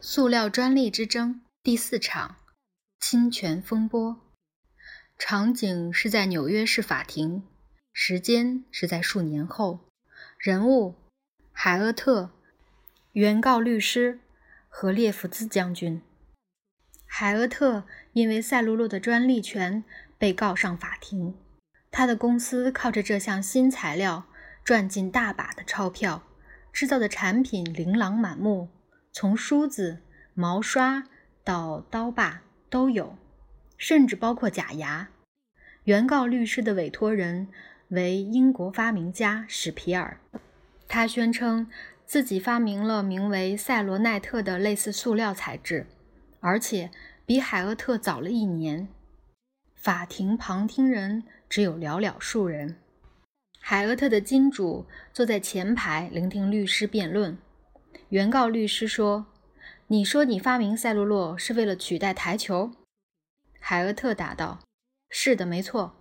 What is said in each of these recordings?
塑料专利之争第四场侵权风波，场景是在纽约市法庭，时间是在数年后，人物海厄特，原告律师和列夫兹将军。海厄特因为赛璐珞的专利权被告上法庭，他的公司靠着这项新材料赚进大把的钞票，制造的产品琳琅满目。从梳子、毛刷到刀把都有，甚至包括假牙。原告律师的委托人为英国发明家史皮尔，他宣称自己发明了名为赛罗奈特的类似塑料材质，而且比海厄特早了一年。法庭旁听人只有寥寥数人。海厄特的金主坐在前排聆听律师辩论。原告律师说：“你说你发明赛璐珞是为了取代台球？”海厄特答道：“是的，没错。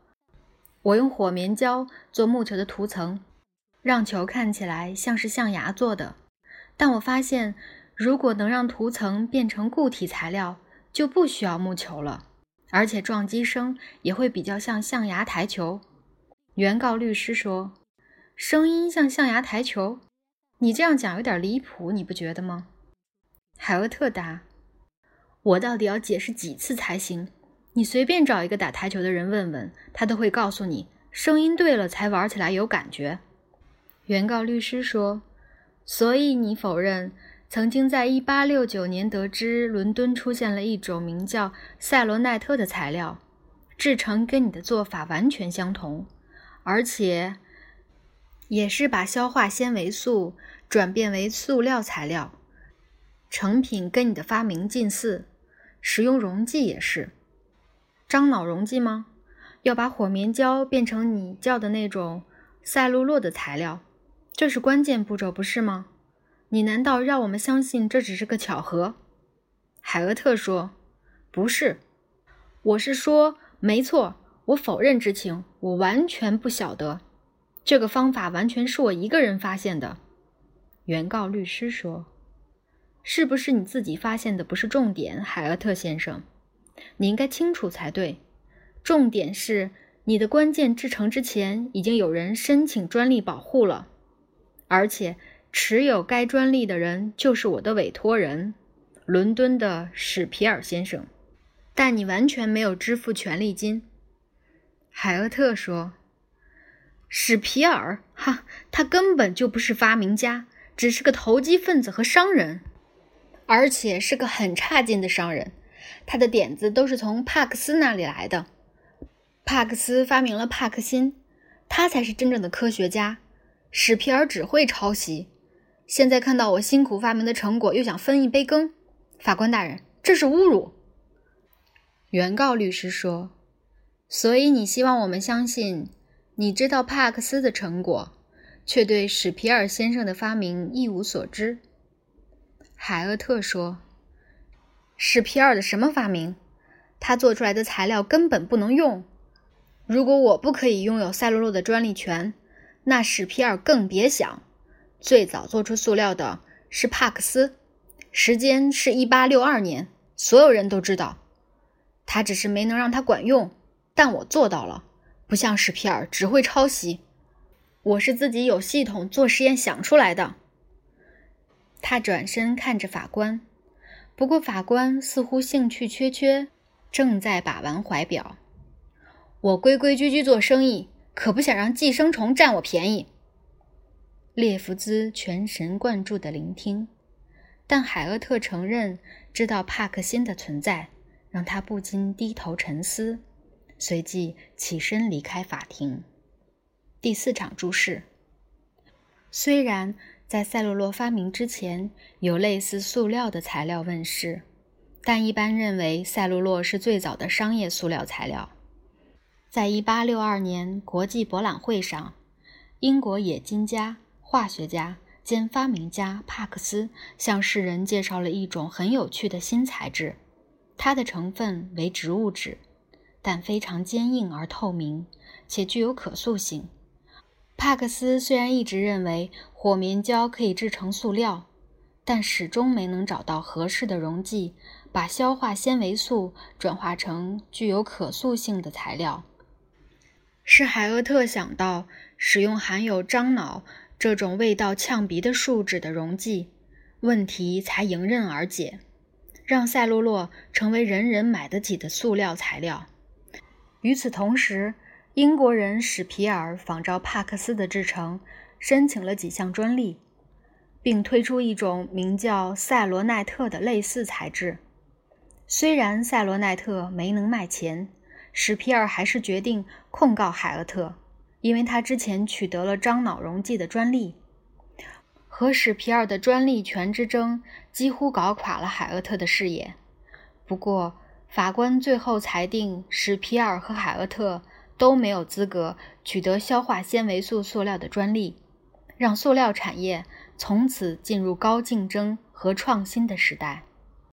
我用火棉胶做木球的涂层，让球看起来像是象牙做的。但我发现，如果能让涂层变成固体材料，就不需要木球了，而且撞击声也会比较像象牙台球。”原告律师说：“声音像象牙台球。”你这样讲有点离谱，你不觉得吗？海厄特答：“我到底要解释几次才行？你随便找一个打台球的人问问，他都会告诉你，声音对了才玩起来有感觉。”原告律师说：“所以你否认曾经在1869年得知伦敦出现了一种名叫赛罗奈特的材料，制成跟你的做法完全相同，而且……”也是把消化纤维素转变为塑料材料，成品跟你的发明近似，使用溶剂也是樟脑溶剂吗？要把火棉胶变成你叫的那种赛璐珞的材料，这是关键步骤，不是吗？你难道让我们相信这只是个巧合？海厄特说：“不是，我是说，没错，我否认知情，我完全不晓得。”这个方法完全是我一个人发现的，原告律师说：“是不是你自己发现的不是重点，海厄特先生？你应该清楚才对。重点是你的关键制成之前已经有人申请专利保护了，而且持有该专利的人就是我的委托人，伦敦的史皮尔先生。但你完全没有支付权利金。”海厄特说。史皮尔，哈，他根本就不是发明家，只是个投机分子和商人，而且是个很差劲的商人。他的点子都是从帕克斯那里来的。帕克斯发明了帕克辛，他才是真正的科学家。史皮尔只会抄袭。现在看到我辛苦发明的成果，又想分一杯羹。法官大人，这是侮辱。原告律师说：“所以你希望我们相信？”你知道帕克斯的成果，却对史皮尔先生的发明一无所知。海厄特说：“史皮尔的什么发明？他做出来的材料根本不能用。如果我不可以拥有赛璐珞的专利权，那史皮尔更别想。最早做出塑料的是帕克斯，时间是一八六二年，所有人都知道。他只是没能让它管用，但我做到了。”不像史皮尔只会抄袭，我是自己有系统做实验想出来的。他转身看着法官，不过法官似乎兴趣缺缺，正在把玩怀表。我规规矩矩做生意，可不想让寄生虫占我便宜。列弗兹全神贯注地聆听，但海厄特承认知道帕克辛的存在，让他不禁低头沉思。随即起身离开法庭。第四场注释：虽然在赛璐珞发明之前有类似塑料的材料问世，但一般认为赛璐珞是最早的商业塑料材料。在1862年国际博览会上，英国冶金家、化学家兼发明家帕克斯向世人介绍了一种很有趣的新材质，它的成分为植物脂。但非常坚硬而透明，且具有可塑性。帕克斯虽然一直认为火棉胶可以制成塑料，但始终没能找到合适的溶剂，把消化纤维素转化成具有可塑性的材料。是海厄特想到使用含有樟脑这种味道呛鼻的树脂的溶剂，问题才迎刃而解，让赛璐珞成为人人买得起的塑料材料。与此同时，英国人史皮尔仿照帕克斯的制成，申请了几项专利，并推出一种名叫赛罗奈特的类似材质。虽然赛罗奈特没能卖钱，史皮尔还是决定控告海厄特，因为他之前取得了樟脑溶剂的专利。和史皮尔的专利权之争几乎搞垮了海厄特的事业。不过，法官最后裁定史皮尔和海厄特。都没有资格取得消化纤维素塑料的专利，让塑料产业从此进入高竞争和创新的时代。